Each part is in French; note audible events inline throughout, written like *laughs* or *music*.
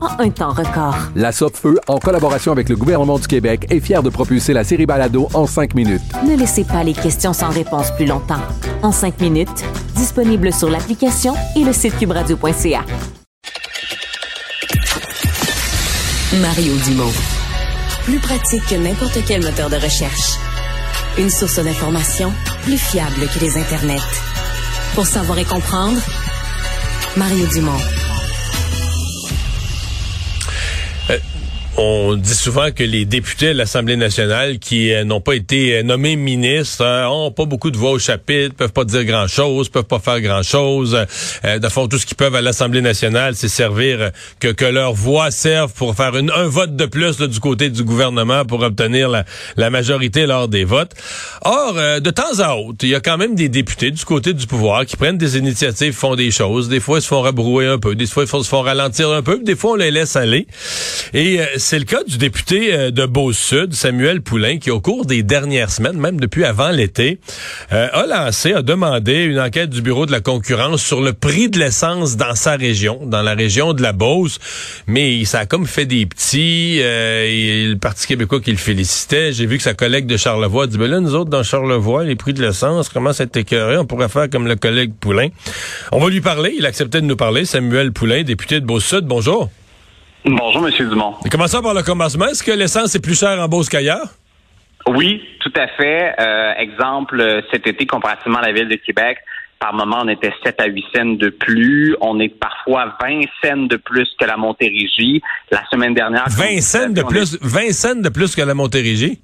en un temps record. La Feu, en collaboration avec le gouvernement du Québec, est fière de propulser la série Balado en cinq minutes. Ne laissez pas les questions sans réponse plus longtemps. En cinq minutes, disponible sur l'application et le site cubradio.ca. Mario Dumont. Plus pratique que n'importe quel moteur de recherche. Une source d'information plus fiable que les internets. Pour savoir et comprendre, Mario Dumont. On dit souvent que les députés de l'Assemblée nationale qui euh, n'ont pas été euh, nommés ministres hein, ont pas beaucoup de voix au chapitre, peuvent pas dire grand-chose, peuvent pas faire grand-chose. Euh, de fond, tout ce qu'ils peuvent à l'Assemblée nationale, c'est servir que, que leur voix serve pour faire une, un vote de plus du côté du gouvernement pour obtenir la, la, majorité lors des votes. Or, de temps à autre, il y a quand même des députés du côté du pouvoir qui prennent des initiatives, font des choses. Des fois, ils se font rabrouer un peu, des fois, ils se font ralentir un peu, des fois, on les laisse aller. Et c'est le cas du député euh, de Beauce-Sud, Samuel Poulain, qui au cours des dernières semaines, même depuis avant l'été, euh, a lancé, a demandé une enquête du Bureau de la concurrence sur le prix de l'essence dans sa région, dans la région de la Beauce. Mais ça a comme fait des petits. Euh, le Parti québécois qui le félicitait. J'ai vu que sa collègue de Charlevoix dit, ben là, nous autres, dans Charlevoix, les prix de l'essence commencent à être écœurés. On pourrait faire comme le collègue Poulain. On va lui parler. Il acceptait de nous parler. Samuel Poulain, député de Beauce-Sud. Bonjour. Bonjour, M. Dumont. Et commençons par le commencement? Est-ce que l'essence est plus chère en Beauce qu'ailleurs? Oui, tout à fait. Euh, exemple, cet été, comparativement à la ville de Québec, par moment, on était 7 à 8 cents de plus. On est parfois 20 cents de plus que la Montérégie. La semaine dernière... 20 cents de plus, 20 cents de plus que la Montérégie?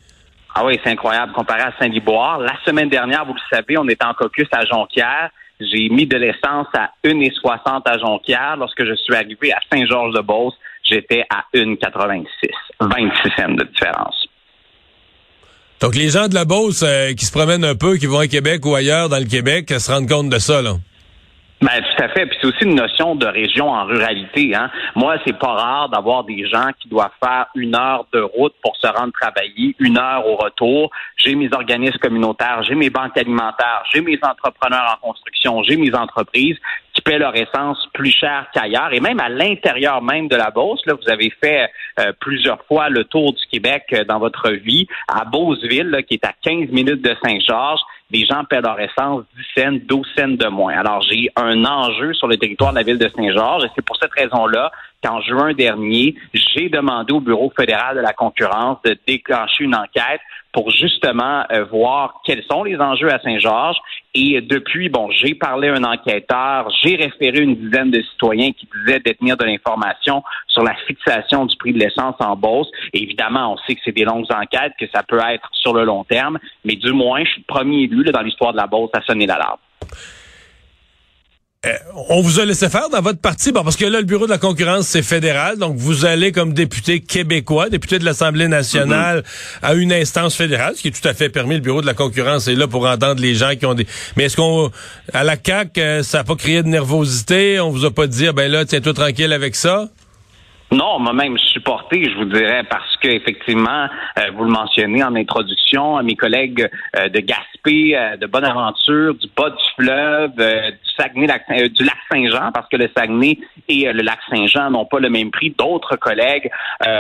Ah oui, c'est incroyable comparé à Saint-Liboire. La semaine dernière, vous le savez, on était en caucus à Jonquière. J'ai mis de l'essence à 1,60 à Jonquière. Lorsque je suis arrivé à Saint-Georges-de-Beauce, j'étais à 1,86. 26 cents de différence. Donc, les gens de la Beauce euh, qui se promènent un peu, qui vont à Québec ou ailleurs dans le Québec, se rendent compte de ça, là? Ben, tout à fait. Puis c'est aussi une notion de région en ruralité. Hein. Moi, c'est pas rare d'avoir des gens qui doivent faire une heure de route pour se rendre travailler, une heure au retour. J'ai mes organismes communautaires, j'ai mes banques alimentaires, j'ai mes entrepreneurs en construction, j'ai mes entreprises qui paient leur essence plus cher qu'ailleurs. Et même à l'intérieur même de la Beauce, là, vous avez fait euh, plusieurs fois le tour du Québec euh, dans votre vie. À Beauceville, qui est à 15 minutes de Saint-Georges, les gens paient leur essence 10 cents, 12 cents de moins. Alors, j'ai un enjeu sur le territoire de la ville de Saint-Georges et c'est pour cette raison-là qu'en juin dernier, j'ai demandé au Bureau fédéral de la concurrence de déclencher une enquête pour justement euh, voir quels sont les enjeux à Saint-Georges. Et depuis, bon, j'ai parlé à un enquêteur, j'ai référé une dizaine de citoyens qui disaient détenir de l'information sur la fixation du prix de l'essence en Beauce. évidemment, on sait que c'est des longues enquêtes, que ça peut être sur le long terme, mais du moins, je suis le premier élu dans l'histoire de la Beauce à sonner l'alarme. Euh, on vous a laissé faire dans votre parti, bon, parce que là, le bureau de la concurrence, c'est fédéral, donc vous allez comme député québécois, député de l'Assemblée nationale, mm-hmm. à une instance fédérale, ce qui est tout à fait permis. Le bureau de la concurrence est là pour entendre les gens qui ont des... Mais est-ce qu'on, à la CAQ, euh, ça n'a pas créé de nervosité? On vous a pas dit, ah, ben là, tiens-toi tranquille avec ça? Non, moi même supporté, je vous dirais, parce que effectivement, euh, vous le mentionnez en introduction, mes collègues de Gaspé, de Bonaventure, du bas du fleuve, du Saguenay, euh, du lac Saint-Jean, parce que le Saguenay et le lac Saint-Jean n'ont pas le même prix. D'autres collègues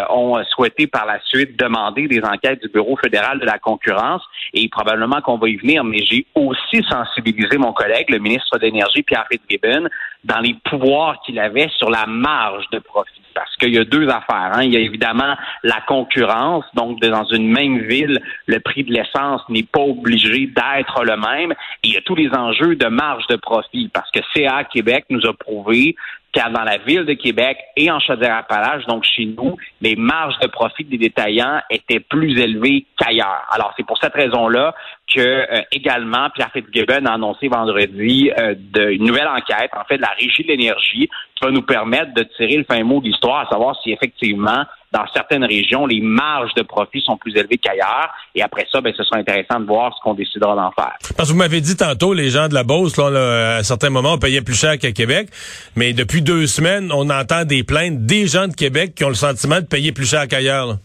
ont souhaité par la suite demander des enquêtes du Bureau fédéral de la concurrence et probablement qu'on va y venir, mais j'ai aussi sensibilisé mon collègue, le ministre de l'Énergie, Pierre Fitzgibbon, dans les pouvoirs qu'il avait sur la marge de profit parce qu'il y a deux affaires. Hein. Il y a évidemment la concurrence, donc dans une même ville, le prix de l'essence n'est pas obligé d'être le même. Et il y a tous les enjeux de marge de profit, parce que CA Québec nous a prouvé car dans la ville de Québec et en Chaudière-Appalaches, donc chez nous, les marges de profit des détaillants étaient plus élevées qu'ailleurs. Alors, c'est pour cette raison-là que euh, également Pierre Fitzgibbon a annoncé vendredi euh, une nouvelle enquête, en fait, de la Régie de l'énergie, qui va nous permettre de tirer le fin mot de l'histoire, à savoir si effectivement dans certaines régions, les marges de profit sont plus élevées qu'ailleurs. Et après ça, ben, ce sera intéressant de voir ce qu'on décidera d'en faire. Parce que vous m'avez dit tantôt, les gens de la Beauce, là, à certains moments, on payait plus cher qu'à Québec. Mais depuis deux semaines, on entend des plaintes des gens de Québec qui ont le sentiment de payer plus cher qu'ailleurs.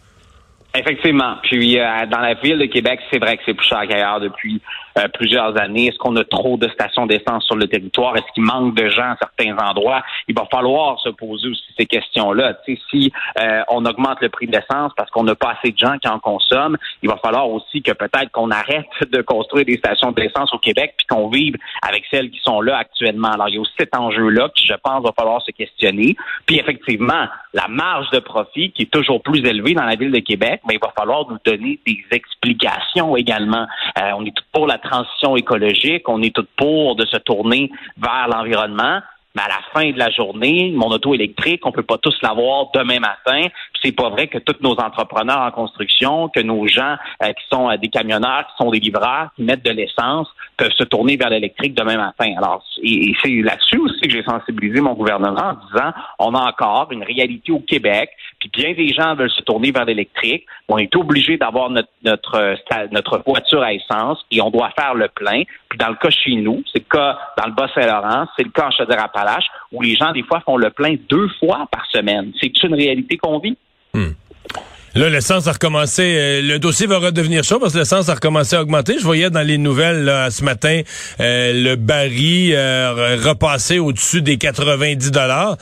Effectivement. Puis euh, dans la ville de Québec, c'est vrai que c'est plus cher qu'ailleurs depuis euh, plusieurs années? Est-ce qu'on a trop de stations d'essence sur le territoire? Est-ce qu'il manque de gens à certains endroits? Il va falloir se poser aussi ces questions-là. si euh, on augmente le prix de l'essence parce qu'on n'a pas assez de gens qui en consomment, il va falloir aussi que peut-être qu'on arrête *laughs* de construire des stations d'essence au Québec puis qu'on vive avec celles qui sont là actuellement. Alors, il y a aussi cet enjeu-là qui, je pense, va falloir se questionner. Puis effectivement, la marge de profit qui est toujours plus élevée dans la ville de Québec, mais il va falloir nous donner des explications également. Euh, on est tout pour la transition écologique, on est tout pour de se tourner vers l'environnement, à la fin de la journée, mon auto électrique, on peut pas tous l'avoir demain matin. C'est pas vrai que tous nos entrepreneurs en construction, que nos gens euh, qui sont euh, des camionneurs, qui sont des livreurs, qui mettent de l'essence, peuvent se tourner vers l'électrique demain matin. Alors, et, c'est là-dessus aussi que j'ai sensibilisé mon gouvernement en disant, on a encore une réalité au Québec, puis bien des gens veulent se tourner vers l'électrique. On est obligé d'avoir notre, notre, euh, notre voiture à essence et on doit faire le plein. Puis dans le cas chez nous, c'est le cas dans le Bas-Saint-Laurent, c'est le cas en Chaudière-Appalaches, où les gens, des fois, font le plein deux fois par semaine. C'est une réalité qu'on vit. Hmm. Là, l'essence a recommencé. Euh, le dossier va redevenir chaud parce que l'essence a recommencé à augmenter. Je voyais dans les nouvelles ce matin euh, le baril euh, repasser au-dessus des 90 dollars.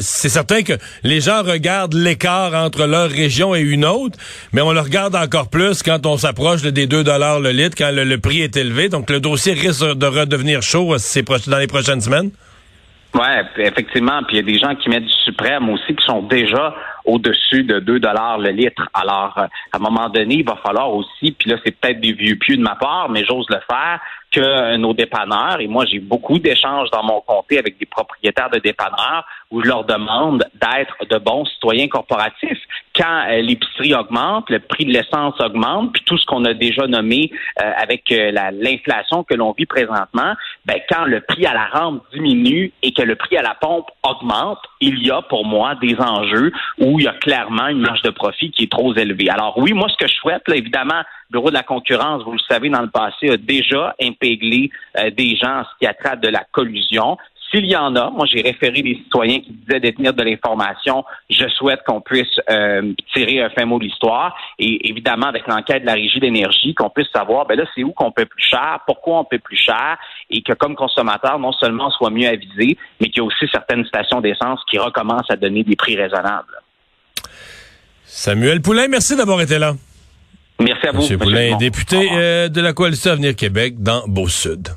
c'est certain que les gens regardent l'écart entre leur région et une autre, mais on le regarde encore plus quand on s'approche des 2 dollars le litre, quand le, prix est élevé. Donc, le dossier risque de redevenir chaud dans les prochaines semaines. Ouais, effectivement. Puis il y a des gens qui mettent du suprême aussi qui sont déjà au-dessus de 2 dollars le litre. Alors, euh, à un moment donné, il va falloir aussi, puis là, c'est peut-être des vieux pieux de ma part, mais j'ose le faire, que nos dépanneurs, et moi j'ai beaucoup d'échanges dans mon comté avec des propriétaires de dépanneurs où je leur demande d'être de bons citoyens corporatifs. Quand euh, l'épicerie augmente, le prix de l'essence augmente, puis tout ce qu'on a déjà nommé euh, avec euh, l'inflation que l'on vit présentement, ben, quand le prix à la rampe diminue et que le prix à la pompe augmente, il y a pour moi des enjeux où il y a clairement une marge de profit qui est trop élevée. Alors oui, moi ce que je souhaite, là, évidemment, le bureau de la concurrence, vous le savez, dans le passé, a déjà impéglé euh, des gens en ce qui a de la collusion. S'il y en a, moi j'ai référé des citoyens qui disaient détenir de l'information. Je souhaite qu'on puisse euh, tirer un fin mot de l'histoire et évidemment avec l'enquête de la régie d'énergie, qu'on puisse savoir ben là c'est où qu'on paie plus cher, pourquoi on paie plus cher et que comme consommateur non seulement on soit mieux avisé, mais qu'il y a aussi certaines stations d'essence qui recommencent à donner des prix raisonnables. Samuel Poulain, merci d'avoir été là. Merci à vous. Monsieur Poulain, député euh, de la Coalition Avenir Québec dans Beau-Sud.